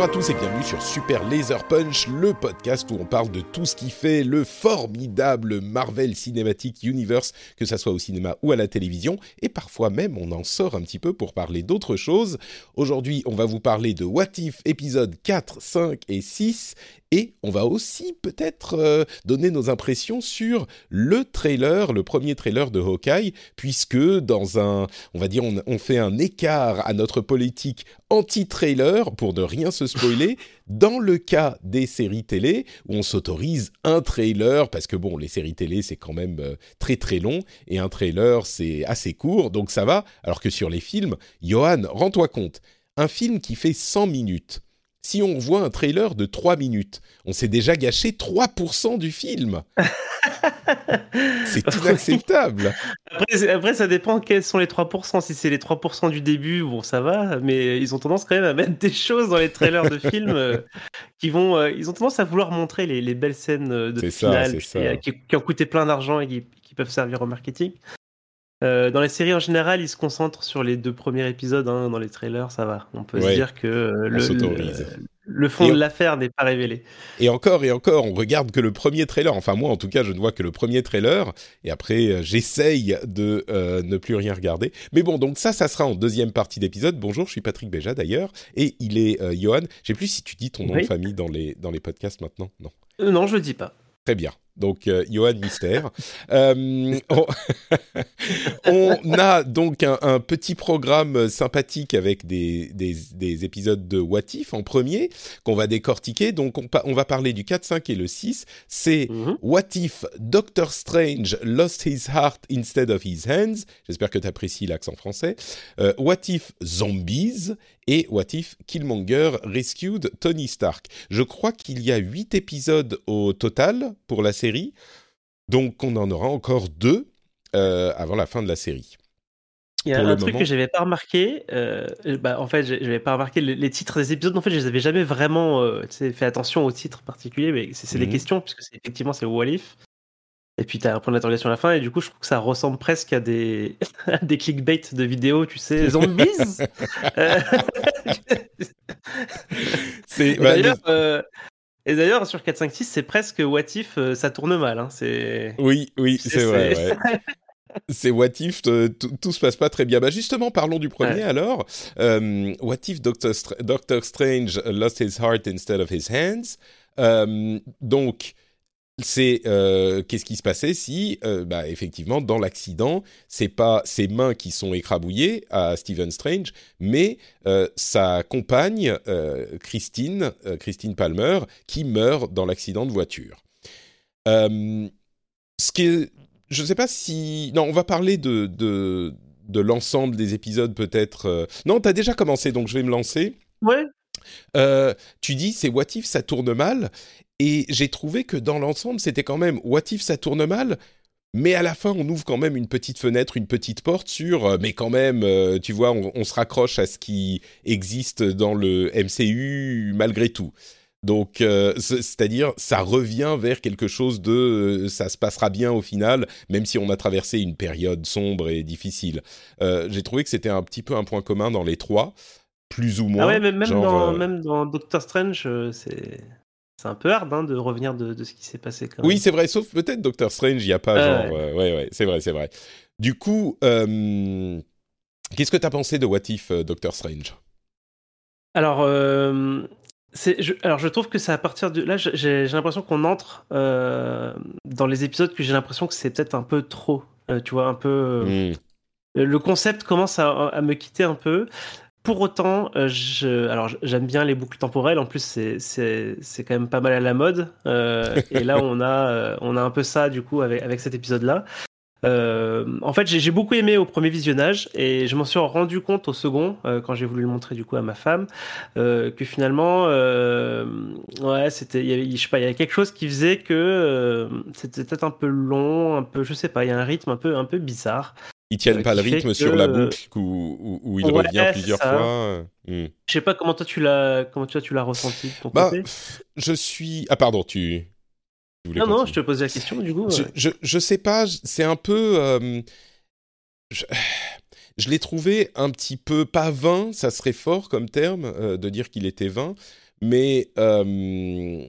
Bonjour à tous et bienvenue sur Super Laser Punch, le podcast où on parle de tout ce qui fait le formidable Marvel Cinematic Universe, que ça soit au cinéma ou à la télévision, et parfois même on en sort un petit peu pour parler d'autres choses. Aujourd'hui, on va vous parler de What If épisodes 4, 5 et 6, et on va aussi peut-être euh, donner nos impressions sur le trailer, le premier trailer de Hawkeye, puisque dans un, on va dire, on, on fait un écart à notre politique anti-trailer pour ne rien se spoiler. Dans le cas des séries télé, où on s'autorise un trailer, parce que bon, les séries télé, c'est quand même euh, très très long, et un trailer, c'est assez court, donc ça va. Alors que sur les films, Johan, rends-toi compte, un film qui fait 100 minutes, si on voit un trailer de 3 minutes, on s'est déjà gâché 3% du film. c'est inacceptable. Après, après, ça dépend quels sont les 3%. Si c'est les 3% du début, bon, ça va, mais ils ont tendance quand même à mettre des choses dans les trailers de films euh, qui vont. euh, ils ont tendance à vouloir montrer les, les belles scènes euh, de ça, finale qui, ça. euh, qui- qui ont coûté plein d'argent et qui, qui peuvent servir au marketing. Dans les séries en général, ils se concentrent sur les deux premiers épisodes. hein. Dans les trailers, ça va. On peut Ouais. se dire que le. Le, fond Et de l'affaire n'est pas révélé. Et encore et encore, on regarde que le premier trailer. Enfin, moi, en tout cas, je ne vois que le premier trailer. Et après, euh, j'essaye de euh, ne plus rien regarder. Mais bon, donc ça, ça sera en deuxième partie d'épisode. Bonjour, je suis Patrick Béja d'ailleurs. Et il est euh, Johan. Je sais plus si tu dis ton nom Oui. de famille dans les, dans les podcasts maintenant. Non. Euh, non, je le dis pas. Très bien. Donc, euh, Johan Mystère. Euh, on... on a donc un, un petit programme sympathique avec des, des, des épisodes de What If en premier, qu'on va décortiquer. Donc, on, va parler du 4, 5 et le 6. C'est Mhm. What If Doctor Strange lost his heart instead of his hands J'espère que tu apprécies l'accent français. Euh, What If Zombies et What If Killmonger rescued Tony Stark. Je crois qu'il y a huit épisodes au total pour la série, donc on en aura encore deux euh, avant la fin de la série. Il y a Pour un truc moment. que j'avais pas remarqué. euh, bah, en fait, j'avais pas remarqué les, les titres des épisodes. En fait, je les avais jamais vraiment euh, fait attention aux titres particuliers, mais c'est des Mhm. questions, puisque effectivement c'est What If. Et puis t'as un point d'interrogation à la fin, et du coup, je trouve que ça ressemble presque à des, à des clickbait de vidéos, tu sais, zombies. C'est bah, d'ailleurs, euh, et d'ailleurs, sur 4, 5, 6, c'est presque What If, euh, ça tourne mal. Hein, c'est. oui, oui, c'est- vrai. c'est- ouais. C'est What If, euh, tout tout se passe pas très bien. Bah justement, parlons du premier Ouais. alors. Euh, What If Doctor, Str- Doctor Strange lost his heart instead of his hands? Euh, Donc, c'est euh, qu'est-ce qui se passait si, euh, bah, effectivement, dans l'accident, c'est pas ses mains qui sont écrabouillées à Stephen Strange, mais euh, sa compagne Christine, Christine Palmer, qui meurt dans l'accident de voiture. Ce qui est- je ne sais pas si, non, on va parler de de, de l'ensemble des épisodes peut-être. Non, t'as déjà commencé, donc je vais me lancer. Ouais, Euh, tu dis c'est What If ça tourne mal? Et j'ai trouvé que dans l'ensemble c'était quand même What If ça tourne mal? Mais à la fin on ouvre quand même une petite fenêtre une petite porte sur euh, mais quand même euh, tu vois on, on se raccroche à ce qui existe dans le MCU malgré tout. Donc euh, c'est- c'est-à-dire ça revient vers quelque chose de euh, ça se passera bien au final même si on a traversé une période sombre et difficile. Euh, j'ai trouvé que c'était un petit peu un point commun dans les trois plus ou moins Ah ouais, mais même, genre, dans, même dans Doctor Strange, c'est c'est un peu hard hein, de revenir de, de ce qui s'est passé. Quand Oui, c'est vrai, sauf peut-être Doctor Strange, il n'y a pas Ouais. genre... euh, ouais, ouais, c'est vrai, c'est vrai. Du coup, euh, qu'est-ce que tu as pensé de What If euh, Doctor Strange? Alors, euh, je, alors, je trouve que c'est à partir de là, j'ai l'impression qu'on entre euh, dans les épisodes que j'ai l'impression que c'est peut-être un peu trop. euh, tu vois, un peu. euh, Hmm. Le concept commence à, à me quitter un peu. Pour autant, euh, je, alors j'aime bien les boucles temporelles. En plus, c'est c'est quand même pas mal à la mode. Euh, et là, on a euh, on a un peu ça du coup avec avec cet épisode-là. en fait, j'ai beaucoup aimé au premier visionnage et je m'en suis rendu compte au second quand j'ai voulu le montrer du coup à ma femme que finalement, ouais, c'était, je sais pas, il y avait quelque chose qui faisait que c'était peut-être un peu long, un peu, je sais pas, il y a un rythme un peu un peu bizarre ils tiennent euh, pas le rythme sur la boucle où, où, il revient plusieurs fois. Hmm. Je sais pas comment toi tu l'as comment toi tu l'as ressenti de ton bah, côté. Je suis ah pardon tu. Non non je te posais la question du coup. Je, je, je sais pas c'est un peu euh, je, je l'ai trouvé un petit peu pas vain ça serait fort comme terme euh, de dire qu'il était vain mais euh,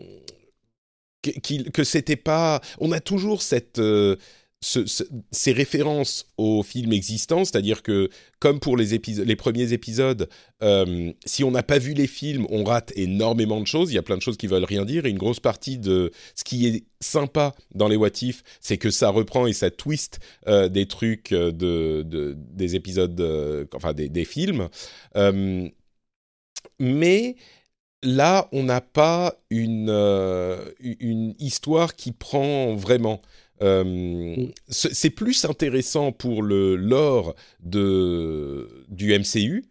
que, que c'était pas on a toujours cette ces références aux films existants, c'est-à-dire que comme pour les, premiers épisodes, euh, si on n'a pas vu les films, on rate énormément de choses. Il y a plein de choses qui veulent rien dire. Et une grosse partie de ce qui est sympa dans les What If, c'est que ça reprend et ça twist euh, des trucs euh, de, des épisodes, enfin des, films. mais là, on n'a pas une histoire qui prend vraiment. Euh, mm. c'est plus intéressant pour le lore de, du MCU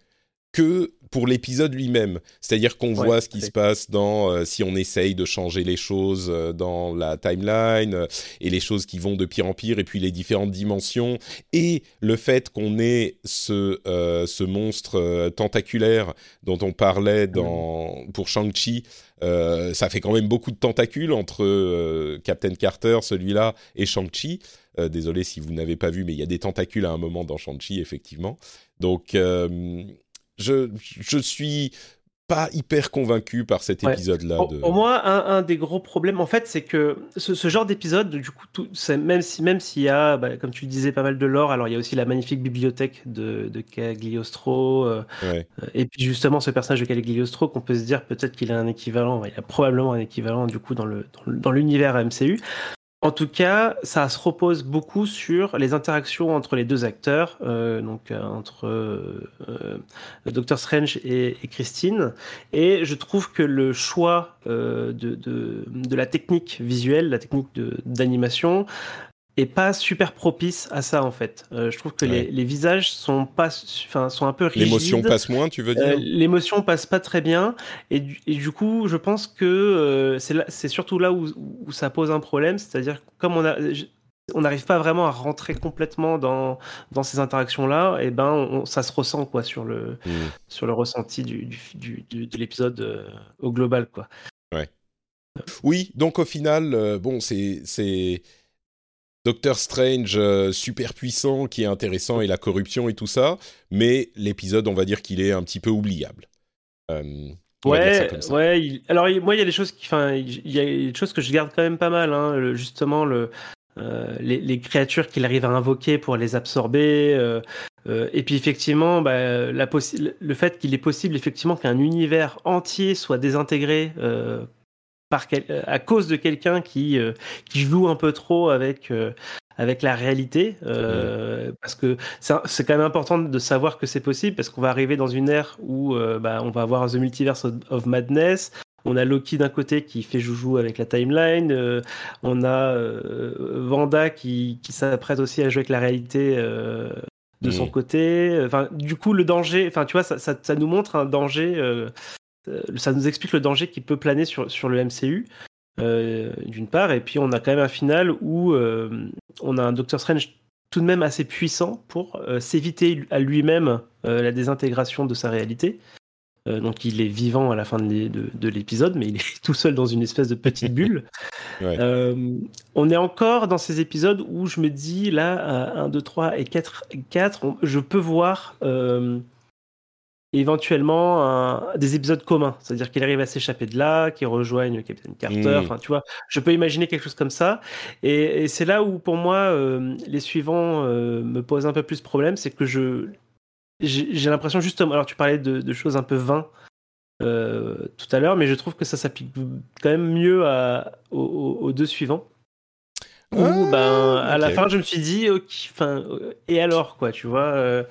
que pour l'épisode lui-même. C'est-à-dire qu'on voit ce qui se passe dans euh, si on essaye de changer les choses euh, dans la timeline et les choses qui vont de pire en pire et puis les différentes dimensions et le fait qu'on ait ce, ce monstre tentaculaire dont on parlait dans, pour Shang-Chi euh, ça fait quand même beaucoup de tentacules entre euh, Captain Carter, celui-là, et Shang-Chi. Euh, désolé si vous n'avez pas vu, mais il y a des tentacules à un moment dans Shang-Chi, effectivement. Donc, je, je suis pas hyper convaincu par cet épisode-là. Pour, moi, un, des gros problèmes, en fait, c'est que ce, genre d'épisode, du coup, tout, même si même s'il y a, bah, comme tu le disais, pas mal de lore, alors il y a aussi la magnifique bibliothèque de, de Cagliostro, euh, euh, et puis justement ce personnage de Cagliostro, qu'on peut se dire peut-être qu'il a un équivalent, il y a probablement un équivalent du coup dans le dans l'univers MCU. En tout cas, ça se repose beaucoup sur les interactions entre les deux acteurs, euh, donc euh, entre euh, euh, Doctor Strange et, Christine. Et je trouve que le choix de, la technique visuelle, la technique d'animation, est pas super propice à ça en fait. Euh, je trouve que les, les, visages sont pas, enfin sont un peu rigides. L'émotion passe moins, tu veux dire euh, L'émotion passe pas très bien et du, et du coup, je pense que euh, c'est surtout là où, où, ça pose un problème, c'est-à-dire comme on a on n'arrive pas vraiment à rentrer complètement dans, dans ces interactions-là, et ben on, ça se ressent quoi sur le, mmh. sur le ressenti du, du, du de l'épisode au global quoi. Ouais. Oui, donc au final, bon, c'est Doctor Strange euh, super puissant qui est intéressant et la corruption et tout ça, mais l'épisode, on va dire qu'il est un petit peu oubliable. Euh, ouais, ouais. Alors moi, il y a des choses qui, enfin, il y a des choses que je garde quand même pas mal. Hein, justement, le, euh, les, créatures qu'il arrive à invoquer pour les absorber. et puis effectivement, bah, la le fait qu'il est possible effectivement qu'un univers entier soit désintégré par euh, à cause de quelqu'un qui, euh, qui joue un peu trop avec, euh, avec la réalité. Parce que c'est quand même important de savoir que c'est possible, parce qu'on va arriver dans une ère où bah, on va avoir The Multiverse of Madness. On a Loki d'un côté qui fait joujou avec la timeline. on a Vanda qui, qui s'apprête aussi à jouer avec la réalité de son côté. Enfin, du coup, le danger, enfin, tu vois, ça, ça, ça nous montre un danger euh, ça nous explique le danger qui peut planer sur, sur le MCU, euh, d'une part, et puis on a quand même un final où euh, on a un Doctor Strange tout de même assez puissant pour s'éviter à lui-même la désintégration de sa réalité. donc il est vivant à la fin de l'épisode, mais il est tout seul dans une espèce de petite bulle. on est encore dans ces épisodes où je me dis, là, 1, 2, 3 et 4, 4 je peux voir éventuellement des épisodes communs, c'est-à-dire qu'il arrive à s'échapper de là, qu'il rejoigne Captain Carter, mmh. tu vois, je peux imaginer quelque chose comme ça, et, c'est là où pour moi euh, les suivants euh, me posent un peu plus problème, c'est que je j'ai l'impression justement, alors tu parlais de, choses un peu vains euh, tout à l'heure, mais je trouve que ça s'applique quand même mieux à, aux, deux suivants. Où, ah, ben, à la fin, je me suis dit, enfin, et alors, quoi, tu vois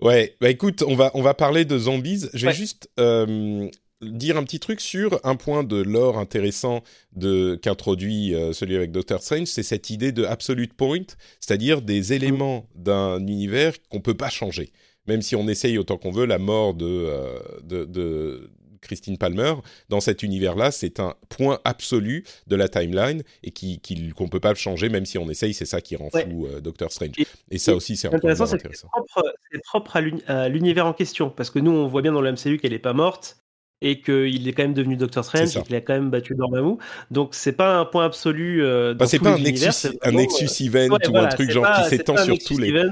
Ouais, bah écoute, on va, on va parler de zombies. Je vais juste euh, dire un petit truc sur un point de lore intéressant de qu'introduit euh, celui avec Doctor Strange, c'est cette idée de absolute point, c'est-à-dire des éléments d'un univers qu'on peut pas changer. Même si on essaye autant qu'on veut, la mort de, euh, de, de Christine Palmer, dans cet univers-là, c'est un point absolu de la timeline et qui qu'on ne peut pas changer, même si on essaye. C'est ça qui rend fou euh, Doctor Strange. Et, ça aussi, c'est intéressant. C'est propre, propre à l'univers en question, parce que nous, on voit bien dans le MCU qu'elle n'est pas morte et qu'il est quand même devenu Doctor Strange et qu'il a quand même battu Dormammu. Donc c'est pas un point absolu euh, bah, c'est pas un Nexus, un Nexus euh, event ou un truc genre qui s'étend sur tous les. Euh,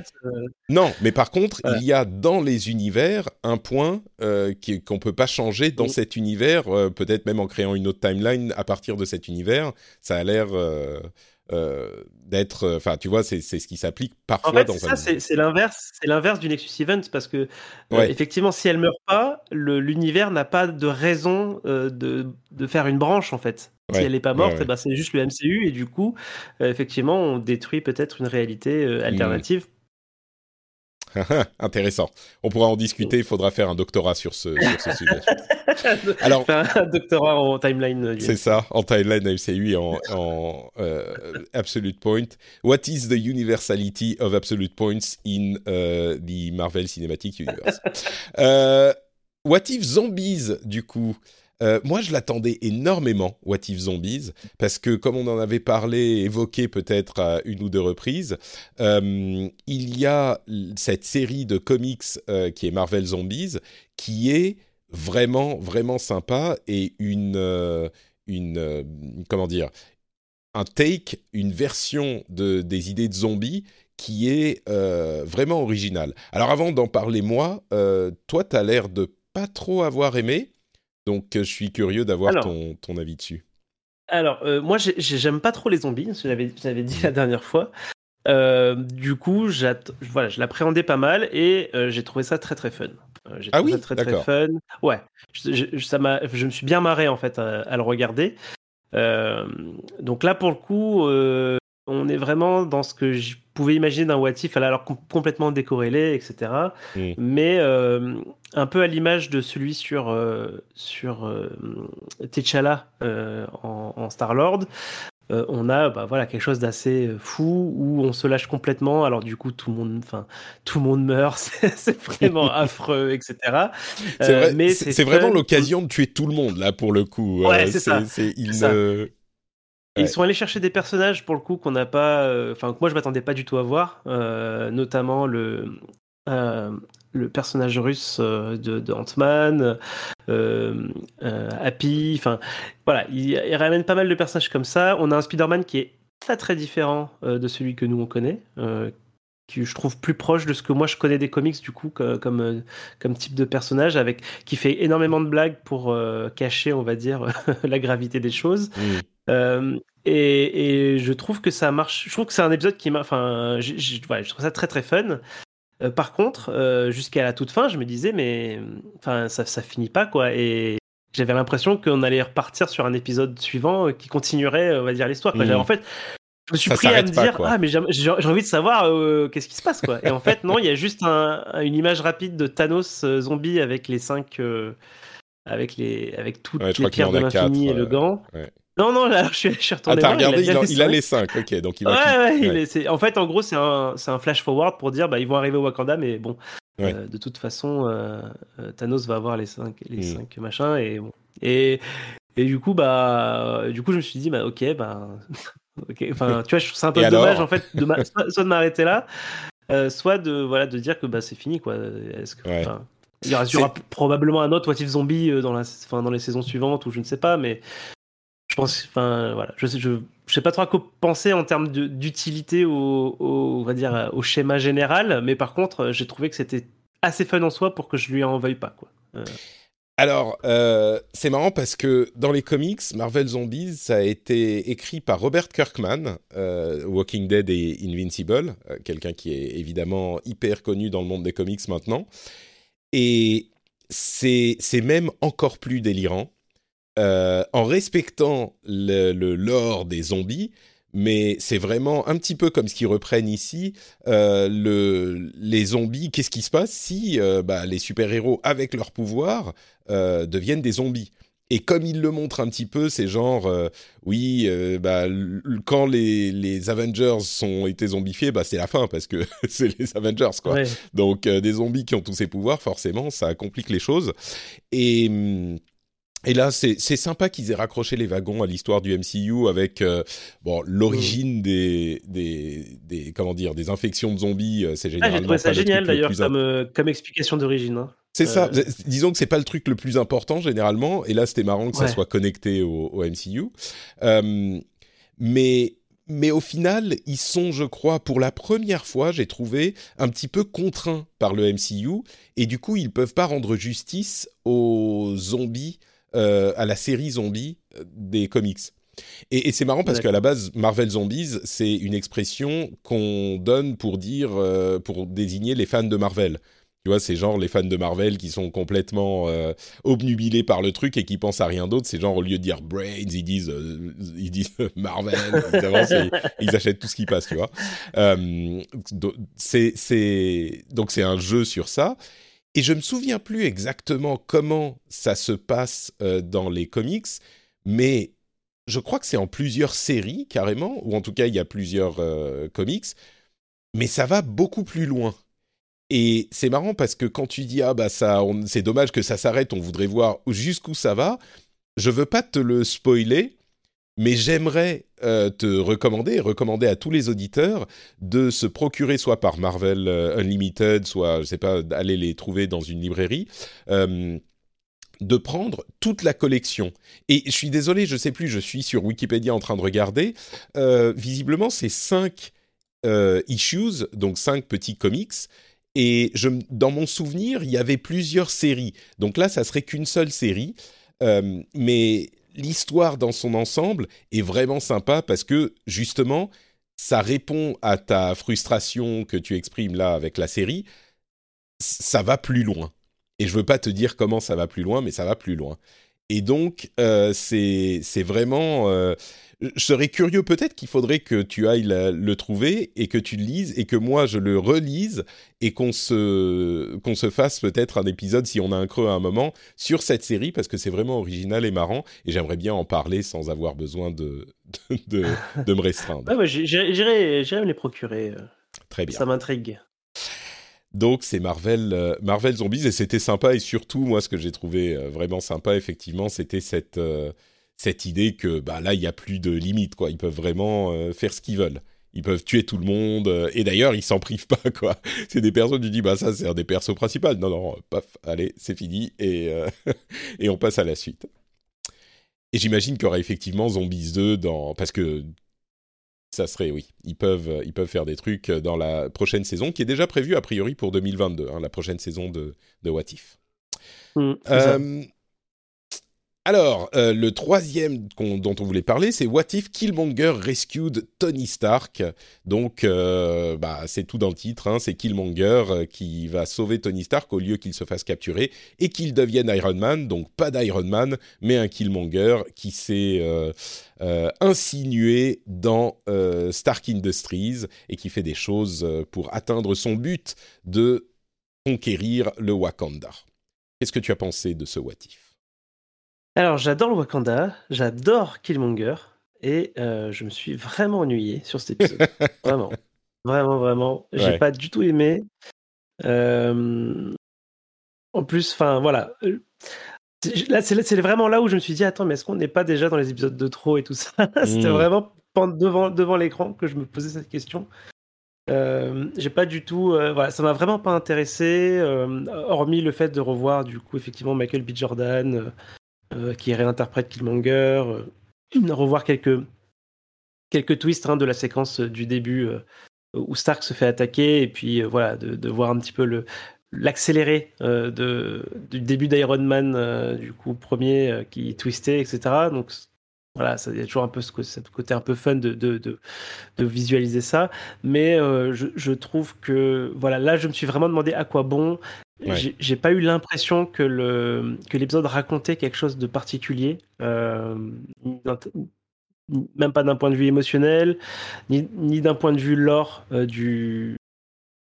non, mais par contre, il y a dans les univers un point euh, qu'on peut pas changer dans cet univers, peut-être même en créant une autre timeline à partir de cet univers. Ça a l'air euh, d'être, euh, enfin, tu vois, c'est ce qui s'applique parfois en fait, dans ça, c'est l'inverse, c'est l'inverse du Nexus Event parce que euh, effectivement, si elle meurt pas, l'univers n'a pas de raison de, de, faire une branche en fait. Si elle n'est pas morte, eh ben, c'est juste le MCU et du coup, effectivement, on détruit peut-être une réalité mmh. Intéressant. On pourra en discuter. Il faudra faire un doctorat sur ce, sujet. Alors, un doctorat en timeline. Euh, c'est ça, en timeline MCU et en, en euh, absolute point. What is the universality of absolute points in uh, the Marvel Cinematic Universe? what if zombies, du coup euh, moi, je l'attendais énormément, What If Zombies, parce que comme on en avait parlé, évoqué peut-être à une ou deux reprises, euh, il y a cette série de comics euh, qui est Marvel Zombies, qui est vraiment, vraiment sympa et une, une comment dire, un take, une version de, des idées de zombies qui est vraiment originale. Alors avant d'en parler moi, toi, tu as l'air de pas trop avoir aimé. Donc, euh, je suis curieux d'avoir ton, ton, avis dessus. Alors, euh, moi, j'aime pas trop les zombies, j'avais dit la dernière fois. Euh, du coup, voilà, je l'appréhendais pas mal et j'ai trouvé ça très très fun. ah oui, très très fun. Ouais, je, ça je me suis bien marré en fait à, le regarder. donc là, pour le coup, on est vraiment dans ce que je pouvais imaginer d'un What If, alors complètement décorrélé, etc. Mm. Mais euh, un peu à l'image de celui sur, euh, sur euh, T'Challa en, Star-Lord. on a bah, voilà quelque chose d'assez fou où on se lâche complètement alors du coup tout le monde enfin tout le monde meurt c'est vraiment affreux etc c'est mais c'est vraiment l'occasion de tuer tout le monde là pour le coup ouais c'est ça, il ils sont allés chercher des personnages pour le coup qu'on n'a pas, euh, enfin que moi je m'attendais pas du tout à voir, euh, notamment le euh, le personnage russe de, de Ant-Man, Happy, enfin voilà, ils il ramènent pas mal de personnages comme ça. On a un Spider-Man qui est très très différent de celui que nous on connaît, qui je trouve plus proche de ce que moi je connais des comics du coup comme comme type de personnage avec qui fait énormément de blagues pour cacher on va dire la gravité des choses. Euh, et, je trouve que ça marche. Je trouve que c'est un épisode qui m'a. Enfin, je, je, trouve ça très très fun. Euh, par contre, euh, jusqu'à la toute fin, je me disais, mais enfin, ça, ça finit pas quoi. Et j'avais l'impression qu'on allait repartir sur un épisode suivant qui continuerait, on va dire, l'histoire. Mmh. En fait, je me suis pris à me dire, ah, mais j'ai envie de savoir qu'est-ce qui se passe quoi. Et en fait, non, il y a juste un, une image rapide de Thanos zombie avec les cinq. avec les avec toutes les pierres de l'infini et le gant. Non, non, là, je suis, je suis retourné. Ah, t'as regardé, il, a, les 5, ok. Donc il va ouais, ouais, en fait, en gros, c'est un, un, flash forward pour dire bah, ils vont arriver au Wakanda, mais bon, euh, de toute façon, euh, euh, Thanos va avoir les 5 les cinq machins. Et, bon. et, et du coup, bah, du coup, je me suis dit, bah, ok, bah, ok. Enfin, tu vois, je trouve ça un peu dommage, en fait, de soit, de m'arrêter là, soit de, voilà, de dire que bah, c'est fini, quoi. Est-ce que. Il y aura, probablement un autre What If Zombie dans, la, dans les saisons suivantes, ou je ne sais pas, mais je sais, je, sais pas trop à quoi penser en termes d'utilité au, schéma général, mais par contre, j'ai trouvé que c'était assez fun en soi pour que je lui en veuille pas. Euh. Alors, euh, c'est marrant parce que dans les comics, Marvel Zombies, ça a été écrit par Robert Kirkman, euh, Walking Dead et Invincible, quelqu'un qui est évidemment hyper connu dans le monde des comics maintenant. Et c'est même encore plus délirant euh, en respectant le, lore des zombies, mais c'est vraiment un petit peu comme ce qu'ils reprennent ici. Euh, le, les zombies, qu'est-ce qui se passe si euh, bah, les super-héros, avec leur pouvoir, deviennent des zombies? Et comme ils le montrent un petit peu, c'est genre, euh, oui, euh, bah, quand les, les Avengers sont été zombifiés, bah, c'est la fin parce que c'est les Avengers, quoi. Ouais. Donc, euh, des zombies qui ont tous ces pouvoirs, forcément, ça complique les choses. Et. Et là, c'est sympa qu'ils aient raccroché les wagons à l'histoire du MCU avec euh, bon l'origine des, des des comment dire des infections de zombies. euh, C'est Ah, généralement j'ai trouvé ça génial le d'ailleurs comme, euh, comme explication d'origine. hein. c'est ça. Disons que c'est pas le truc le plus important généralement. Et là, c'était marrant que ça soit connecté au, au MCU. Mais mais au final, ils sont, je crois, pour la première fois, j'ai trouvé un petit peu contraints par le MCU. Et du coup, ils peuvent pas rendre justice aux zombies, à la série zombie euh, des comics. Et, c'est marrant parce qu'à la base, Marvel Zombies, c'est une expression qu'on donne pour dire, euh, pour désigner les fans de Marvel. Tu vois, c'est genre les fans de Marvel qui sont complètement euh, obnubilés par le truc et qui pensent à rien d'autre. C'est genre au lieu de dire Brains, ils disent, euh, ils disent Marvel. Ils achètent tout ce qui passe, tu vois. Euh, c'est, donc c'est un jeu sur ça. Et je me souviens plus exactement comment ça se passe euh, dans les comics, mais je crois que c'est en plusieurs séries carrément, ou en tout cas il y a plusieurs euh, comics, mais ça va beaucoup plus loin. Et c'est marrant parce que quand tu dis ah bah ça, c'est dommage que ça s'arrête, on voudrait voir jusqu'où ça va. Je veux pas te le spoiler, mais j'aimerais euh, te recommander recommander à tous les auditeurs de se procurer soit par Marvel euh, Unlimited, soit je sais pas d'aller les trouver dans une librairie. euh, de prendre toute la collection. Et je suis désolé, je sais plus, je suis sur Wikipédia en train de regarder. Visiblement, c'est cinq euh, issues, donc cinq petits comics. Et dans mon souvenir, il y avait plusieurs séries. Donc là, ça serait qu'une seule série. Mais l'histoire dans son ensemble est vraiment sympa parce que justement, ça répond à ta frustration que tu exprimes là avec la série. Ça va plus loin. Et je veux pas te dire comment ça va plus loin, mais ça va plus loin. Et donc, euh, c'est vraiment. euh, je serais curieux, peut-être qu'il faudrait que tu ailles la- le trouver et que tu le lises et que moi je le relise et qu'on se, qu'on se fasse peut-être un épisode, si on a un creux à un moment, sur cette série parce que c'est vraiment original et marrant et j'aimerais bien en parler sans avoir besoin de, de, de, de me restreindre. Ouais, ouais, j'irai me les procurer. euh, Très bien. Ça m'intrigue. Donc c'est Marvel, euh, Marvel Zombies et c'était sympa et surtout moi ce que j'ai trouvé euh, vraiment sympa effectivement c'était cette euh, cette idée que bah là il y a plus de limites quoi. Ils peuvent vraiment faire ce qu'ils veulent. Ils peuvent tuer tout le monde et d'ailleurs ils s'en privent pas quoi. C'est des personnes tu dis bah ça c'est un des persos principaux. Non non paf allez c'est fini et et on passe à la suite. Et j'imagine qu'il y aura effectivement Zombies 2 dans parce que ça serait, oui. Ils peuvent, euh, ils peuvent faire des trucs dans la prochaine saison, qui est déjà prévue a priori pour 2022, hein, la prochaine saison de, de What If. Mm. Euh, alors, euh, le troisième dont on voulait parler, c'est What If Killmonger Rescued Tony Stark? Donc, euh, bah, c'est tout dans le titre, hein, c'est Killmonger euh, qui va sauver Tony Stark au lieu qu'il se fasse capturer et qu'il devienne Iron Man. Donc, pas d'Iron Man, mais un Killmonger qui s'est insinué dans Stark Industries et qui fait des choses pour atteindre son but de conquérir le Wakanda. Qu'est-ce que tu as pensé de ce What If? Alors, j'adore le Wakanda, j'adore Killmonger, et euh, je me suis vraiment ennuyé sur cet épisode. vraiment. Vraiment, vraiment. J'ai Ouais. pas du tout aimé. Euh, En plus, enfin, voilà. Euh, c'est- Là, c'est vraiment là où je me suis dit, attends, mais est-ce qu'on n'est pas déjà dans les épisodes de trop et tout ça? C'était Mm. vraiment devant, devant l'écran que je me posais cette question. Euh, j'ai pas du tout, euh, voilà, ça m'a vraiment pas intéressé, euh, hormis le fait de revoir du coup effectivement Michael B. Jordan euh, euh, qui réinterprète Killmonger, euh, revoir quelques quelques twists hein, de la séquence du début euh, où Stark se fait attaquer et puis euh, voilà de, de voir un petit peu le l'accéléré euh, de du début d'Iron Man euh, du coup premier euh, qui twistait etc donc voilà ça il y a toujours un peu ce, côté un peu fun de, de, de, visualiser ça. Mais euh, je, je trouve que voilà là je me suis vraiment demandé à quoi bon Ouais. j'ai pas eu l'impression que le que l'épisode racontait quelque chose de particulier euh, même pas d'un point de vue émotionnel, ni, ni d'un point de vue lore du,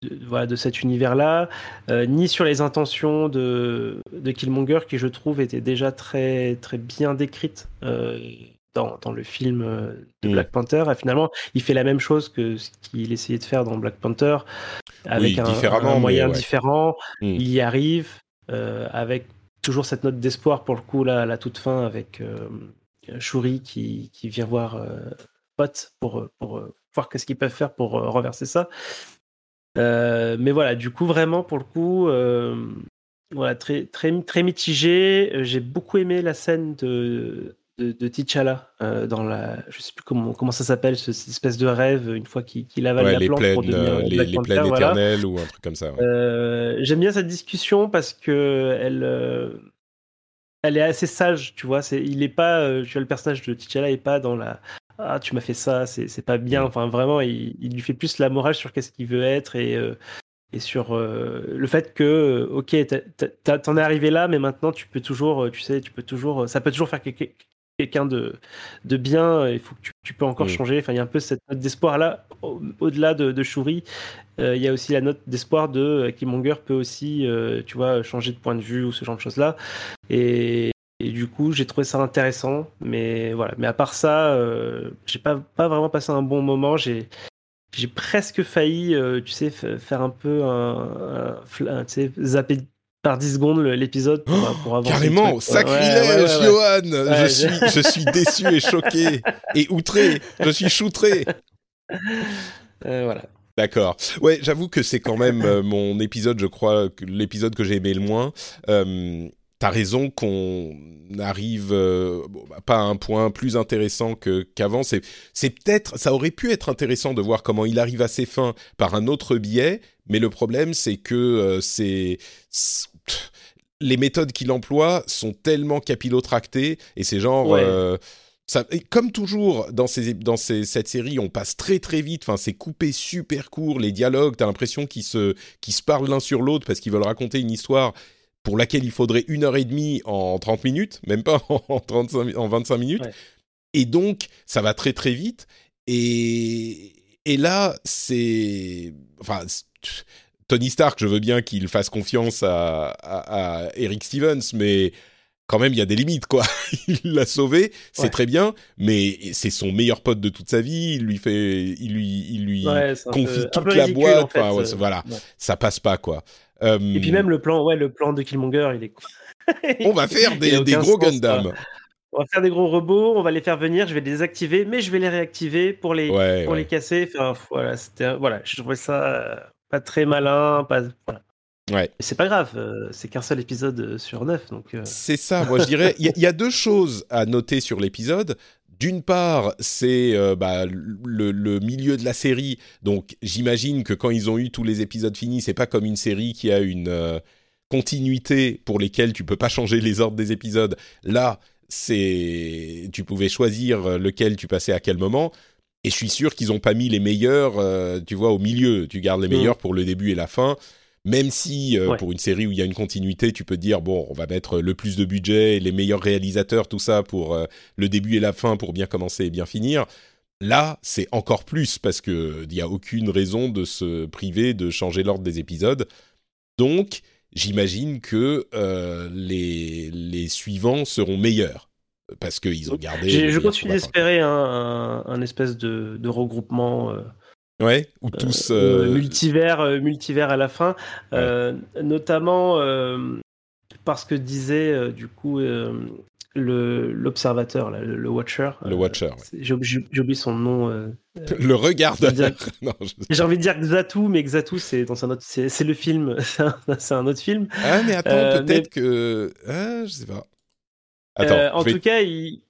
de, voilà, de cet univers-là, ni sur les intentions de, de, Killmonger, qui je trouve étaient déjà très, très bien décrites dans, dans, le film de mm. Black Panther. Et finalement, il fait la même chose que ce qu'il essayait de faire dans Black Panther, avec un, un, moyen différent. Mm. Il y arrive, avec toujours cette note d'espoir pour le coup, là, à la toute fin, avec Shuri qui, qui vient voir euh, Pot pour, pour voir qu'est-ce qu'ils peuvent faire pour renverser ça. Euh, mais voilà, du coup, vraiment, pour le coup, euh, voilà, très, très, très mitigé. J'ai beaucoup aimé la scène de, de, de T'Challa dans la. Je sais plus comment, comment ça s'appelle, cette espèce de rêve, une fois qu'il qu avale la plante pour devenir les, les plaines éternelles ou un truc comme ça. J'aime bien cette discussion parce que elle elle est assez sage, tu vois. C'est, il est pas, euh, tu vois, le personnage de T'Challa est pas dans la, ah, tu m'as fait ça, c'est, c'est pas bien. Enfin, vraiment, il, il, lui fait plus la morale sur qu'est-ce qu'il veut être et, euh, et sur euh, le fait que, ok, t'en es arrivé là, mais maintenant tu peux toujours, tu sais, tu peux toujours, ça peut toujours faire quelqu'un de, de bien. Il faut que tu, tu peux encore changer. Enfin, il y a un peu cette note d'espoir là, au, delà de, de Shuri. il y a aussi la note d'espoir de Killmonger peut aussi, tu vois, changer de point de vue ou ce genre de choses là. Et, du coup, j'ai trouvé ça intéressant. Mais voilà. Mais à part ça, euh, j'ai pas, pas vraiment passé un bon moment. J'ai, j'ai presque failli, euh, tu sais, faire un peu un, tu sais, zapper par 10 secondes l'épisode pour, oh, pour avancer. Carrément, sacrilège, Johan je, suis, je suis déçu et choqué et outré. Je suis choutré. Euh, voilà. D'accord. Ouais, j'avoue que c'est quand même mon épisode, je crois, l'épisode que j'ai aimé le moins. Euh, t'as raison qu'on arrive euh, bah, pas à un point plus intéressant que qu'avant. C'est c'est peut-être ça aurait pu être intéressant de voir comment il arrive à ses fins par un autre biais, mais le problème c'est que euh, c'est les méthodes qu'il emploie sont tellement capillotractées et c'est genre euh, ça, comme toujours dans, ces, dans ces, cette série, on passe très très vite. Enfin, c'est coupé super court. Les dialogues, t'as l'impression qu'ils se, qu'ils se parlent l'un sur l'autre parce qu'ils veulent raconter une histoire pour laquelle il faudrait une heure et demie en 30 minutes, même pas en, 35, en 25 minutes. Et donc, ça va très très vite. Et, et là, c'est... Enfin, Tony Stark, je veux bien qu'il fasse confiance à, à, Eric Stevens, mais quand même, il y a des limites, quoi. il l'a sauvé, c'est très bien, mais c'est son meilleur pote de toute sa vie. Il lui fait, il lui, il lui confie toute la boîte. enfin, euh, voilà, ça passe pas, quoi. Euh, Et puis même le plan, ouais, le plan de Killmonger, il est. on va faire des, des gros Gundam. On va faire des gros robots, on va les faire venir, je vais les activer, mais je vais les réactiver pour les, pour les casser. Enfin, voilà, c'était, voilà, je trouvais ça euh, pas très malin, pas. Voilà. Ouais. C'est pas grave, euh, c'est qu'un seul épisode sur neuf. Donc, C'est ça, moi je dirais. Il y, y, a deux choses à noter sur l'épisode. D'une part, c'est euh, bah, le, milieu de la série, donc j'imagine que quand ils ont eu tous les épisodes finis, c'est pas comme une série qui a une euh, continuité pour lesquelles tu peux pas changer les ordres des épisodes. Là, c'est tu pouvais choisir lequel tu passais à quel moment. Et je suis sûr qu'ils n'ont pas mis les meilleurs, euh, tu vois, au milieu. Tu gardes les mm. meilleurs pour le début et la fin. Même si euh, pour une série où il y a une continuité, tu peux dire bon, on va mettre le plus de budget, les meilleurs réalisateurs, tout ça pour euh, le début et la fin pour bien commencer et bien finir. Là, c'est encore plus parce que il n'y a aucune raison de se priver de changer l'ordre des épisodes. Donc, j'imagine que les, les suivants seront meilleurs parce qu'ils ont gardé. Je continue d'espérer un, un, espèce de, de regroupement Ouais, ou euh, tous. Euh, multivers, euh, multivers à la fin. notamment parce que disait du coup l'observateur, le, le, Watcher. Le Watcher. J'ai oublié son nom. le regardeur. J'ai envie de dire Xatu, mais Xatu, c'est dans un autre, c'est le film, c'est un autre film. Ah mais attends, peut-être que, ah, je sais pas. Attends, en tout cas, il,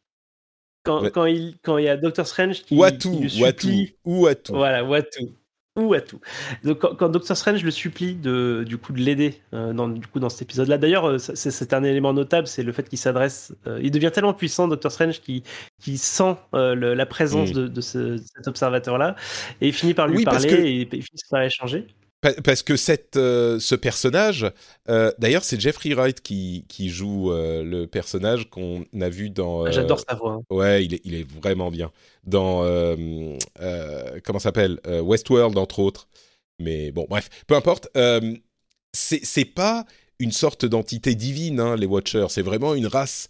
quand, quand, il, quand il y a Doctor Strange qui, Watu, qui le supplie, Watu, Watu. Voilà, Watu. Ou Watu. Donc quand, Doctor Strange le supplie de, du coup de l'aider euh, dans, du coup dans cet épisode-là. D'ailleurs, euh, c'est un élément notable, c'est le fait qu'il s'adresse. Euh, il devient tellement puissant, Doctor Strange, qui qui sent euh, le, la présence mm. de, de, ce, cet observateur-là et il finit par lui parler et il finit par échanger. Parce que cette, ce personnage, d'ailleurs, c'est Jeffrey Wright qui, qui joue le personnage qu'on a vu dans. Ah, j'adore sa voix. Hein. Ouais, il est, il est vraiment bien. Dans. comment s'appelle Westworld, entre autres. Mais bon, bref, peu importe. c'est pas une sorte d'entité divine, hein, les Watchers. C'est vraiment une race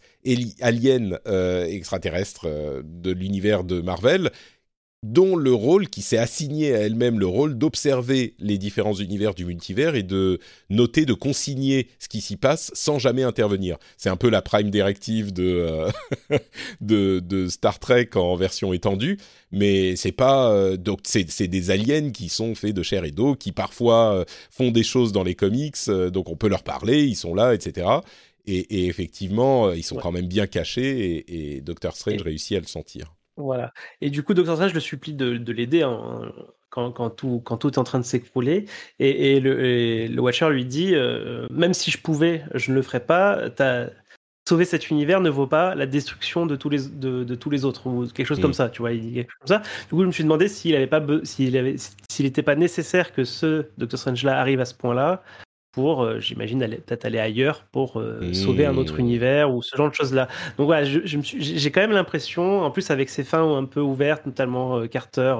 alien extraterrestre de l'univers de Marvel dont le rôle qui s'est assigné à elle-même le rôle d'observer les différents univers du multivers et de noter, de consigner ce qui s'y passe sans jamais intervenir. C'est un peu la prime directive de, euh, de, Star Trek en version étendue, mais c'est pas euh, donc c'est des aliens qui sont faits de chair et d'eau, qui parfois euh, font des choses dans les comics, donc on peut leur parler, ils sont là, etc. Et, effectivement, ils sont quand même bien cachés et, et Doctor Strange réussit à le sentir. Voilà. Et du coup, Docteur Strange, le supplie de, de l'aider hein, quand, quand, tout, quand tout est en train de s'écrouler. Et, et, le, le, Watcher lui dit euh, même si je pouvais, je ne le ferais pas. Sauver cet univers ne vaut pas la destruction de tous les, de, de tous les autres, ou quelque chose comme mm. ça, tu vois. Il dit quelque chose comme ça. Du coup, je me suis demandé s'il n'était pas, s'il s'il n'était pas nécessaire que ce Docteur Strange-là arrive à ce point-là, pour, euh, j'imagine, peut-être aller ailleurs pour euh, sauver un autre mmh. univers ou ce genre de choses-là. Donc voilà, je, j'ai quand même l'impression, en plus avec ces fins un peu ouvertes, notamment euh, Carter,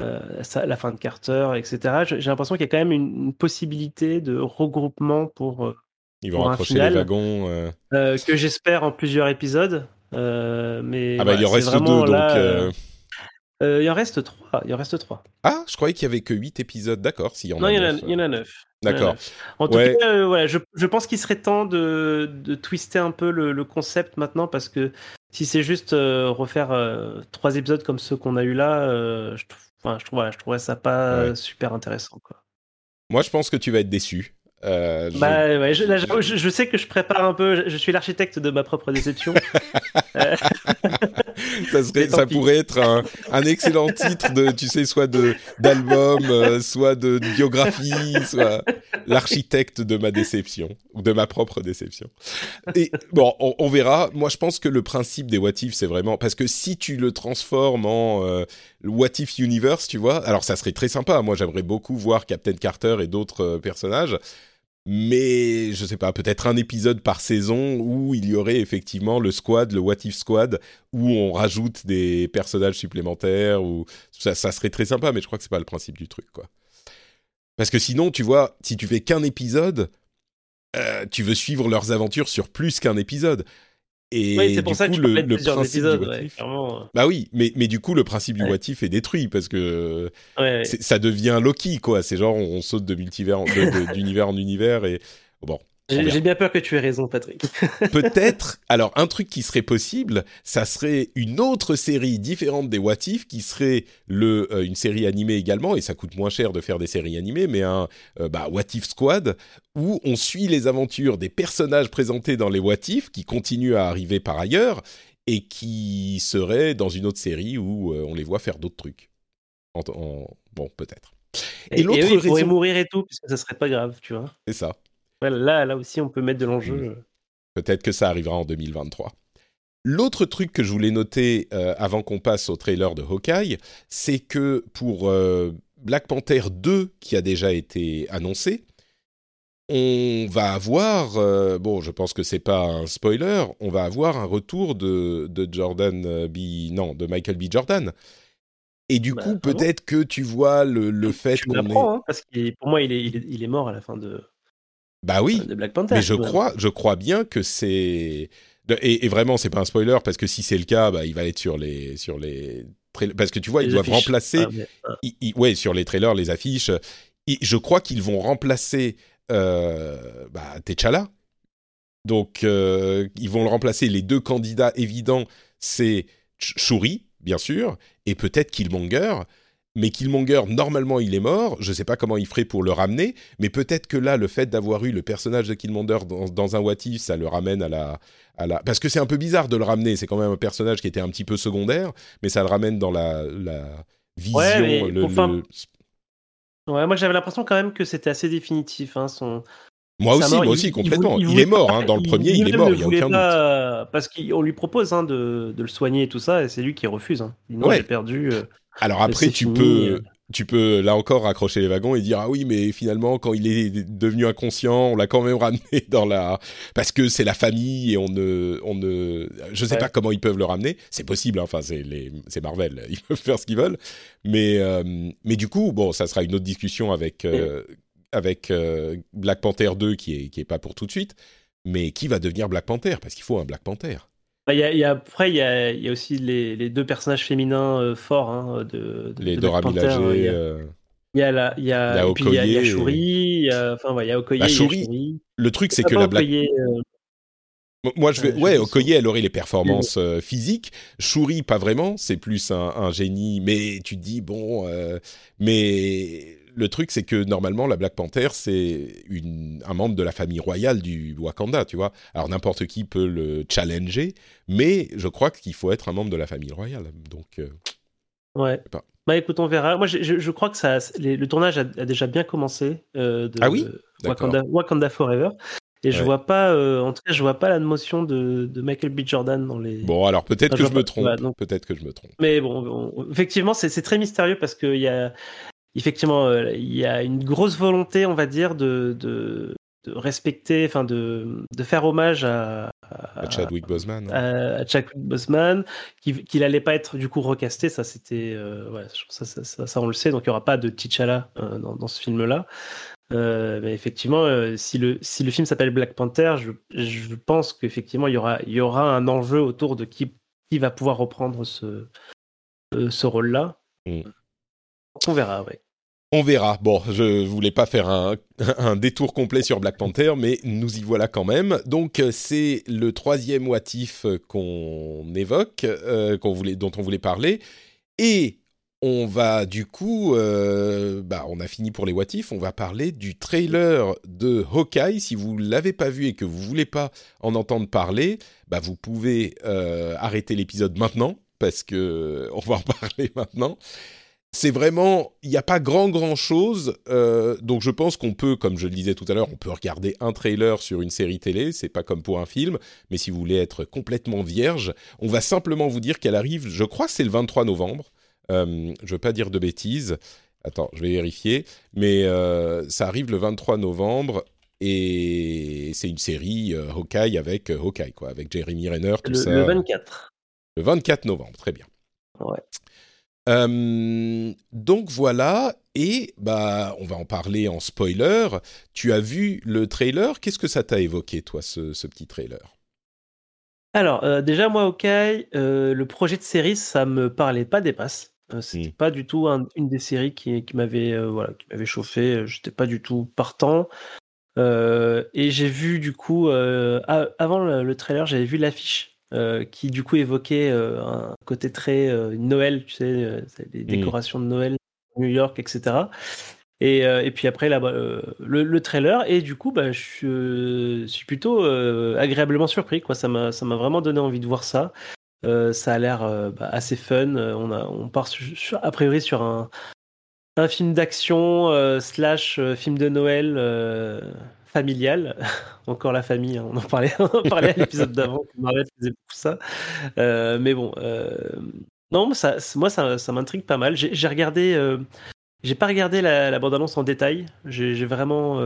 la fin de Carter, etc., j'ai l'impression qu'il y a quand même une, possibilité de regroupement pour. Ils vont raccrocher les wagons. que j'espère en plusieurs épisodes. mais ah bah il en reste deux, donc. Il en reste trois. Il en reste trois. Ah, je croyais qu'il y avait que huit épisodes. D'accord. S'il y en non, a il y, en a neuf. D'accord. En tout cas, euh, je, pense qu'il serait temps de, twister un peu le, concept maintenant parce que si c'est juste euh, refaire euh, trois épisodes comme ceux qu'on a eu là, je, je, trouve, je trouverais ça pas super intéressant. Quoi. Moi, je pense que tu vas être déçu. Euh, bah, je... sais que je prépare un peu, je suis l'architecte de ma propre déception. ça, serait, ça pourrait être un, un, excellent titre de, tu sais, soit de d'album, euh, soit de, biographie, soit l'architecte de ma déception ou de ma propre déception. Et bon, on, verra. Moi, je pense que le principe des What If, c'est vraiment parce que si tu le transformes en euh, What If Universe, tu vois, alors ça serait très sympa. Moi, j'aimerais beaucoup voir Captain Carter et d'autres personnages mais je sais pas, peut-être un épisode par saison où il y aurait effectivement le squad, le What If Squad, où on rajoute des personnages supplémentaires, ou ça, serait très sympa, mais je crois que c'est pas le principe du truc, quoi. Parce que sinon, tu vois, si tu fais qu'un épisode, euh, tu veux suivre leurs aventures sur plus qu'un épisode. Et oui, c'est pour ça que le, le principe Bah oui, mais, mais du coup, le principe du ouais. est détruit parce que ça devient Loki, quoi. C'est genre, on, saute de multivers, d'univers en univers et bon. J'ai bien peur que tu aies raison, Patrick. Peut-être. Alors, un truc qui serait possible, ça serait une autre série différente des What If, qui serait le, euh, une série animée également, et ça coûte moins cher de faire des séries animées, mais un euh, bah, What If Squad, où on suit les aventures des personnages présentés dans les What If, qui continuent à arriver par ailleurs, et qui seraient dans une autre série où euh, on les voit faire d'autres trucs. Bon, peut-être. Et, et l'autre raison... pourrait mourir et tout, puisque ça serait pas grave, tu vois. C'est ça. Là, là aussi, on peut mettre de l'enjeu. Hmm. Peut-être que ça arrivera en 2023. L'autre truc que je voulais noter euh, avant qu'on passe au trailer de Hawkeye, c'est que pour euh, Black Panther 2, qui a déjà été annoncé, on va avoir, euh, bon, je pense que c'est pas un spoiler, on va avoir un retour de, de Jordan B, non, de Michael B. Jordan. Et du bah, coup, ah peut-être que tu vois le, le fait qu'on est... Hein, parce que pour moi, il est, il est, mort à la fin de. Bah oui, mais je crois, je crois bien que c'est et, et, vraiment c'est pas un spoiler parce que si c'est le cas, bah, il va être sur les sur les parce que tu vois ils doivent remplacer, ah, ah. ouais sur les trailers, les affiches. je crois qu'ils vont remplacer euh, bah, T'Challa. Donc euh, ils vont le remplacer. Les deux candidats évidents, c'est Shuri bien sûr et peut-être Killmonger mais Killmonger, normalement, il est mort. Je ne sais pas comment il ferait pour le ramener, mais peut-être que là, le fait d'avoir eu le personnage de Killmonger dans, un What If, ça le ramène à la, à la... Parce que c'est un peu bizarre de le ramener. C'est quand même un personnage qui était un petit peu secondaire, mais ça le ramène dans la, la vision. Ouais, le, ouais moi j'avais l'impression quand même que c'était assez définitif. Hein, son... Moi aussi, moi aussi, complètement. Il, est mort, hein, dans le premier, il, est mort, il n'y a aucun doute. Parce qu'on lui propose hein, de, de, le soigner et tout ça, et c'est lui qui refuse. Il dit non, j'ai perdu. Euh, alors après, tu peux, tu peux là encore raccrocher les wagons et dire ah oui mais finalement quand il est devenu inconscient on l'a quand même ramené dans la parce que c'est la famille et on ne on ne je sais pas comment ils peuvent le ramener. C'est possible hein. enfin c'est les c'est Marvel. Ils peuvent faire ce qu'ils veulent. Mais euh, mais du coup bon ça sera une autre discussion avec euh, avec euh, Black Panther 2 qui est qui est pas pour tout de suite. Mais qui va devenir Black Panther? Parce qu'il faut un Black Panther bah, il y a, après, il y a, y a, aussi les, les, deux personnages féminins euh, forts hein, de, de, Les Dora Milaje. Il y a la, il y a, il y a puis il y a, il y a Shuri, enfin ouais, il y a Okoye. Bah, Shuri, Shuri. Le truc, c'est que la euh, Moi, je vais. Euh, ouais, Okoye, elle aurait les performances euh, physiques. Shuri, pas vraiment. C'est plus un, un, génie. Mais tu te dis, bon. Euh, mais le truc, c'est que normalement, la Black Panther, c'est une, un membre de la famille royale du Wakanda, tu vois. Alors, n'importe qui peut le challenger. Mais je crois qu'il faut être un membre de la famille royale. Donc. euh, Ouais. pas. Bah écoute, on verra. Moi, je, je, je crois que ça, les- le tournage a, a déjà bien commencé. euh, de Ah oui? Wakanda, Wakanda Forever. Et je Ouais. vois pas, euh, en tout cas, je vois pas la motion de, de Michael B. Jordan dans les. Bon, alors peut-être que je me trompe. Peut-être que je me trompe. Mais bon, effectivement, c'est c'est très mystérieux parce qu'il y a, effectivement, euh, il y a une grosse volonté, on va dire, de, de, de respecter, enfin, de, de faire hommage à, À Chadwick Boseman. à, à Chadwick Boseman, qu'il qu'il allait pas être du coup recasté, ça c'était, euh, ouais, ça, ça, ça, ça, on le sait, donc il y aura pas de T'Challa euh, dans, dans ce film-là. Euh, mais effectivement, si le si le film s'appelle Black Panther, je, je pense qu'effectivement il y aura il y aura un enjeu autour de qui qui va pouvoir reprendre ce ce rôle-là. Mm. On verra, ouais. On verra. Bon, je voulais pas faire un, détour complet sur Black Panther, mais nous y voilà quand même. Donc, euh, c'est le troisième What If euh, qu'on évoque, euh, qu'on voulait, dont on voulait parler. Et on va du coup, bah, on a fini pour les What If, on va parler du trailer de Hawkeye. Si vous l'avez pas vu et que vous voulez pas en entendre parler, bah, vous pouvez arrêter l'épisode maintenant, parce que on va en parler maintenant c'est vraiment, il n'y a pas grand grand chose, euh, donc je pense qu'on peut, comme je le disais tout à l'heure, on peut regarder un trailer sur une série télé, c'est pas comme pour un film, mais si vous voulez être complètement vierge, on va simplement vous dire qu'elle arrive, je crois que c'est le 23 novembre, euh, je veux pas dire de bêtises, attends, je vais vérifier, mais euh, ça arrive le 23 novembre, et c'est une série euh, Hawkeye avec Hawkeye, quoi, avec Jeremy Renner, tout Le, ça. le 24. Le 24 novembre, très bien. Ouais. Euh, donc voilà, et bah on va en parler en spoiler. Tu as vu le trailer? Qu'est-ce que ça t'a évoqué, toi, ce, ce petit trailer? Alors, euh, déjà, moi, OK, euh, le projet de série, ça me parlait pas des masses. Euh, C'était Mm. pas du tout un- une des séries qui, qui m'avait voilà, qui m'avait chauffé. J'étais pas du tout partant. Et j'ai vu, du coup, avant le, le trailer, j'avais vu l'affiche euh, qui, du coup, évoquait euh, un côté très euh, Noël, tu sais, c'est des décorations de Noël, New York, etc. Et, et puis après, là, bah, le, le trailer, et du coup, bah, je suis, plutôt agréablement surpris. Quoi. Ça m'a vraiment donné envie de voir ça. Ça a l'air bah, assez fun. On, a, on part sur- a priori sur un, un film d'action slash film de Noël euh, familial. Encore la famille, hein, on en parlait, on en parlait à l'épisode d'avant. que Marvel faisait beaucoup ça. Euh, mais bon, euh, non, moi, ça, moi ça, ça m'intrigue pas mal. J'ai regardé, euh, j'ai pas regardé la, la bande-annonce en détail. J'ai vraiment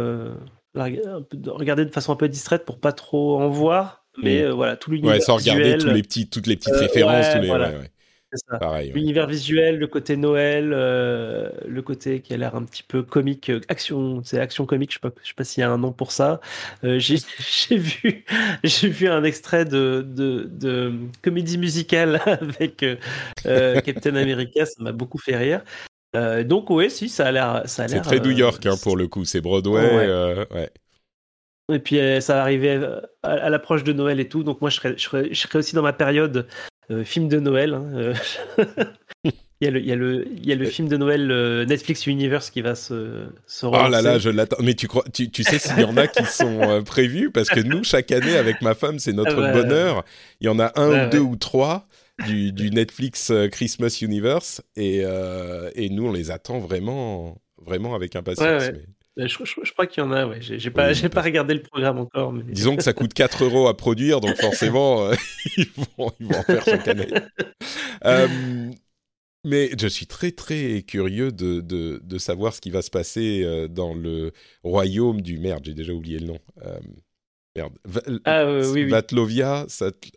regardé de façon un peu distraite pour pas trop en voir. Mais Mm. voilà, tout l'univers Ouais, sans regarder visuel, tous les petits, toutes les petites références, ouais, tous les. voilà. ouais, ouais. c'est ça. Pareil. ouais. L'univers visuel, le côté Noël, euh, le côté qui a l'air un petit peu comique, euh, action, c'est action comique, je sais pas, je sais pas s'il y a un nom pour ça. Euh, j'ai j'ai vu, j'ai vu un extrait de, de, de comédie musicale avec euh, Captain America, ça m'a beaucoup fait rire. Donc ouais, si ça a l'air, ça a C'est l'air. très New York hein, pour le coup, c'est Broadway. Ouais. ouais. Et puis ça va arriver euh, à, à l'approche de Noël et tout, donc moi je serais, je serais, je serais aussi dans ma période euh, film de Noël. hein, euh. il, y a le, il, y a le, il y a le film de Noël euh, Netflix Universe qui va se, se Oh là là, je l'attends. Mais tu crois, tu, tu sais s'il y en a qui sont euh, prévus? Parce que nous chaque année avec ma femme c'est notre Ah bonheur. Il y en a un ou deux ou trois du, du Netflix euh, Christmas Universe et euh, et nous on les attend vraiment vraiment avec impatience. Ouais, ouais. mais- Euh, Je, je- je crois qu'il y en a, ouais. J'ai pas, Oui, regardé le programme encore. Mais... Disons que ça coûte 4 euros à produire, donc forcément, euh, ils, vont, ils vont en faire chaque année. Euh, Mais je suis très très curieux de, de, de, savoir ce qui va se passer dans le royaume du merde. J'ai déjà oublié le nom. merde. ah, oui, Vatlovia,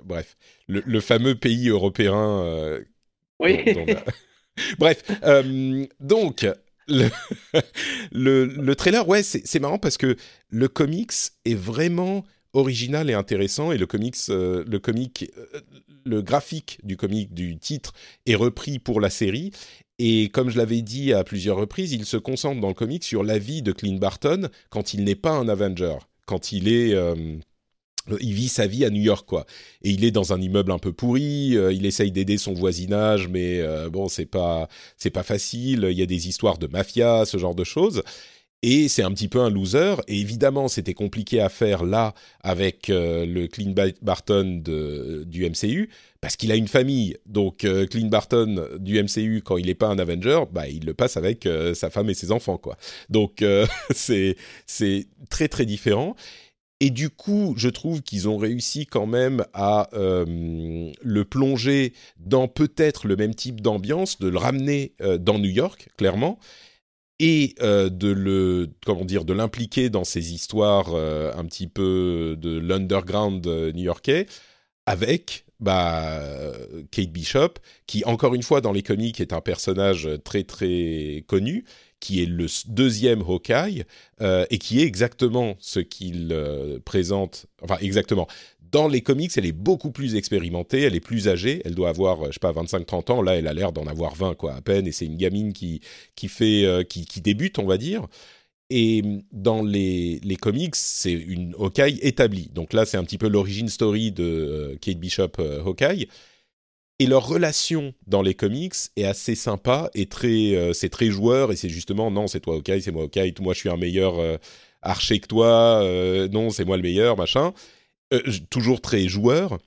bref, le, le, fameux pays européen. oui. bref, donc le, le, trailer, ouais, c'est marrant parce que le comics est vraiment original et intéressant et le comics, euh, le comic, euh, le graphique du comic du titre est repris pour la série. Et comme je l'avais dit à plusieurs reprises, il se concentre dans le comic sur la vie de Clint Barton quand il n'est pas un Avenger, quand il est euh, il vit sa vie à New York quoi. Et il est dans un immeuble un peu pourri euh, il essaye d'aider son voisinage mais euh, bon c'est pas c'est pas facile il y a des histoires de mafia ce genre de choses. Et c'est un petit peu un loser. Et évidemment c'était compliqué à faire là avec euh, le Clint Barton du MCU parce qu'il a une famille. Donc Clint Barton du MCU quand il n'est pas un Avenger bah il le passe avec sa femme et ses enfants quoi. Donc c'est très très différent et du coup, je trouve qu'ils ont réussi quand même à euh, le plonger dans peut-être le même type d'ambiance, de le ramener euh, dans New York, clairement, et euh, de le comment dire, de l'impliquer dans ces histoires un petit peu de l'underground new-yorkais, avec bah, Kate Bishop, qui encore une fois dans les comics est un personnage très très connu qui est le deuxième Hawkeye euh, et qui est exactement ce qu'il euh, présente. Enfin, exactement. Dans les comics, elle est beaucoup plus expérimentée, elle est plus âgée, elle doit avoir, je sais pas, 25-30 ans. Là, elle a l'air d'en avoir 20, quoi, à peine. Et c'est une gamine qui, qui, fait, euh, qui, qui, débute, on va dire. Et dans les, les comics, c'est une Hawkeye établie. Donc là, c'est un petit peu l'origine story de Kate Bishop Hawkeye et leur relation dans les comics est assez sympa et très euh, c'est très joueur. Et c'est justement non c'est toi ok c'est moi ok moi je suis un meilleur euh, archer que toi euh, non c'est moi le meilleur machin. Toujours très joueur.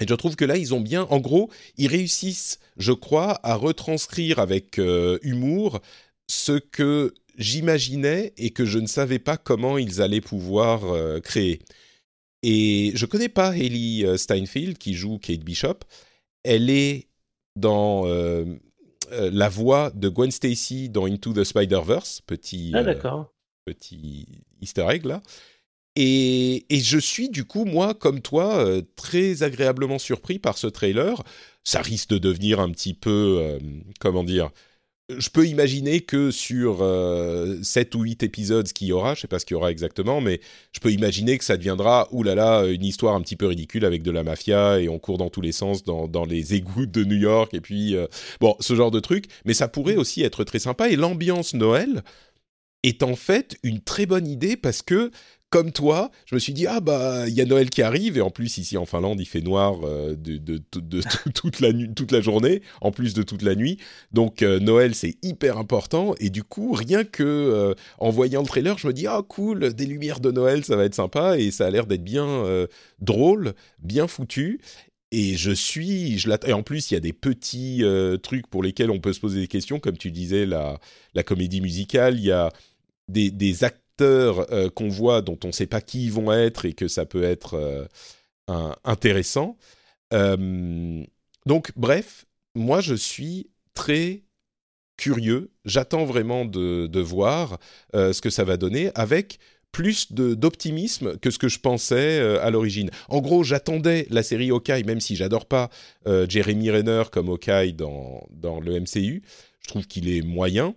Et je trouve que là ils ont bien en gros ils réussissent je crois à retranscrire avec humour ce que j'imaginais et que je ne savais pas comment ils allaient pouvoir créer. Et je connais pas Hayley Steinfeld qui joue Kate Bishop elle est dans euh, euh, la voix de Gwen Stacy dans Into the Spider-Verse, petit, ah, euh, petit easter egg là. Et, et, je suis du coup, moi, comme toi, très agréablement surpris par ce trailer. Ça risque de devenir un petit peu, comment dire, je peux imaginer que sur euh, 7 ou 8 épisodes qu'il y aura, je sais pas ce qu'il y aura exactement, mais je peux imaginer que ça deviendra, oulala, une histoire un petit peu ridicule avec de la mafia et on court dans tous les sens dans, dans les égouts de New York et puis, euh, bon, ce genre de truc. Mais ça pourrait aussi être très sympa et l'ambiance Noël est en fait une très bonne idée parce que comme toi, je me suis dit ah bah il y a Noël qui arrive et en plus ici en Finlande il fait noir euh, de, toute la nuit, toute la journée en plus de toute la nuit. Donc euh, Noël c'est hyper important et du coup rien que euh, en voyant le trailer je me dis ah cool des lumières de Noël ça va être sympa et ça a l'air d'être bien drôle, bien foutu. Et je suis, je et en plus il y a des petits trucs pour lesquels on peut se poser des questions, comme tu disais la la comédie musicale, il y a des, des euh, qu'on voit dont on ne sait pas qui ils vont être et que ça peut être euh, intéressant. Euh, donc, bref, moi je suis très curieux. J'attends vraiment de, voir ce que ça va donner avec plus d'optimisme que ce que je pensais à l'origine. En gros, j'attendais la série Hawkeye, même si j'adore pas Jeremy Renner comme Hawkeye dans le MCU. Je trouve qu'il est moyen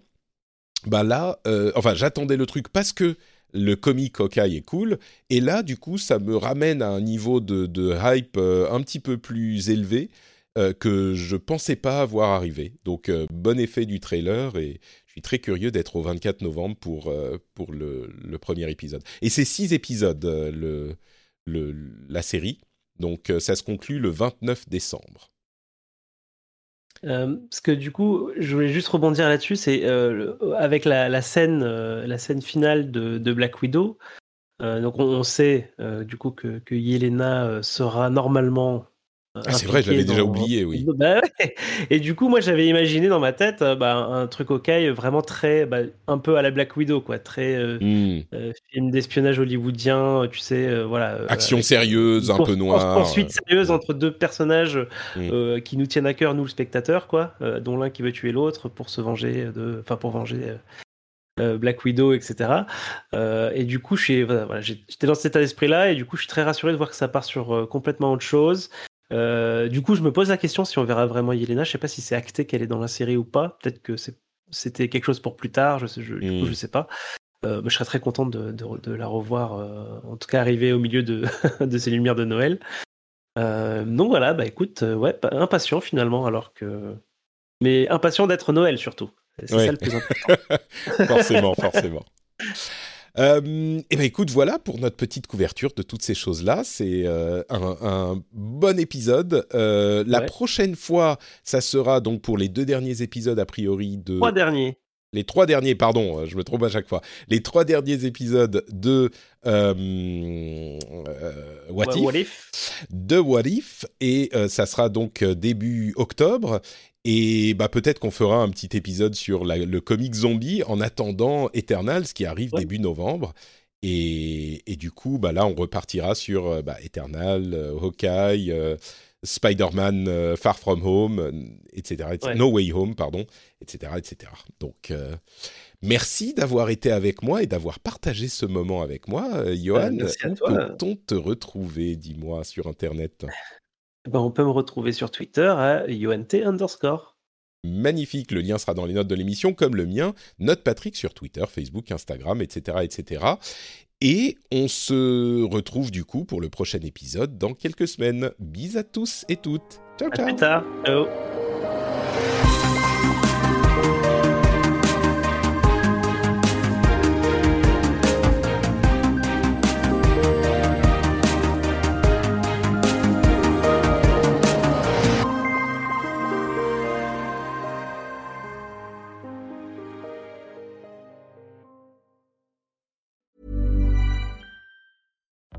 bah là, euh, enfin, j'attendais le truc parce que le comic Hawkeye est cool, et là, du coup, ça me ramène à un niveau de, hype euh, un petit peu plus élevé euh, que je pensais pas avoir arrivé. Donc, bon effet du trailer, et je suis très curieux d'être au 24 novembre pour, pour le, premier épisode. Et c'est six épisodes, le, le, la série, donc ça se conclut le 29 décembre. Euh, parce que du coup, je voulais juste rebondir là-dessus, c'est euh, avec la, scène, euh, la scène finale de, Black Widow. donc on, sait du coup que, que Yelena sera normalement Ah, c'est vrai, je l'avais déjà oublié, oui. Bah et du coup, moi, j'avais imaginé dans ma tête euh, bah, un truc ok, vraiment très, bah, un peu à la Black Widow, quoi, très euh, hmm. euh, film d'espionnage hollywoodien, tu sais, voilà. Action sérieuse, un peu noire. Ensuite, sérieuse entre deux personnages hmm. qui nous tiennent à cœur, nous le spectateur, quoi, dont l'un qui veut tuer l'autre pour se venger de, enfin pour venger. Black Widow, etc. et du coup, j'étais dans cet état d'esprit-là, et du coup, je suis très rassuré de voir que ça part sur complètement autre chose. Euh, du coup, je me pose la question si on verra vraiment Yelena. Je sais pas si c'est acté qu'elle est dans la série ou pas. Peut-être que c'était quelque chose pour plus tard. Je sais, je, du coup, je hmm. sais pas. Euh, mais je serais très content de, de, la revoir, euh, en tout cas arriver au milieu de, de ces lumières de Noël. donc voilà, bah écoute, ouais, impatient finalement, alors que. Mais impatient d'être Noël surtout. C'est ça le plus important. forcément, forcément. Euh, et eh ben écoute, voilà pour notre petite couverture de toutes ces choses-là. C'est euh, un, bon épisode. Euh, la prochaine fois, ça sera donc pour les deux derniers épisodes a priori de. Trois derniers. Les trois derniers, pardon, je me trompe à chaque fois. Les trois derniers épisodes de What, If, de What If, et ça sera donc début octobre. Et bah peut-être qu'on fera un petit épisode sur le comic zombie en attendant Eternals qui arrive début novembre. Et, et, du coup, bah là, on repartira sur euh, bah, Eternal, euh, Hawkeye, euh, Spider-Man Far From Home, etc. No Way Home, pardon, etc. etc. Donc, merci d'avoir été avec moi et d'avoir partagé ce moment avec moi. Johan, où peut-on te retrouver, dis-moi, sur Internet? Ben, on peut me retrouver sur Twitter à UNT underscore. Magnifique, le lien sera dans les notes de l'émission, comme le mien, Note Patrick sur Twitter, Facebook, Instagram, etc., etc. Et on se retrouve du coup pour le prochain épisode dans quelques semaines. Bis à tous et toutes. Ciao, ciao. À plus tard. Ciao.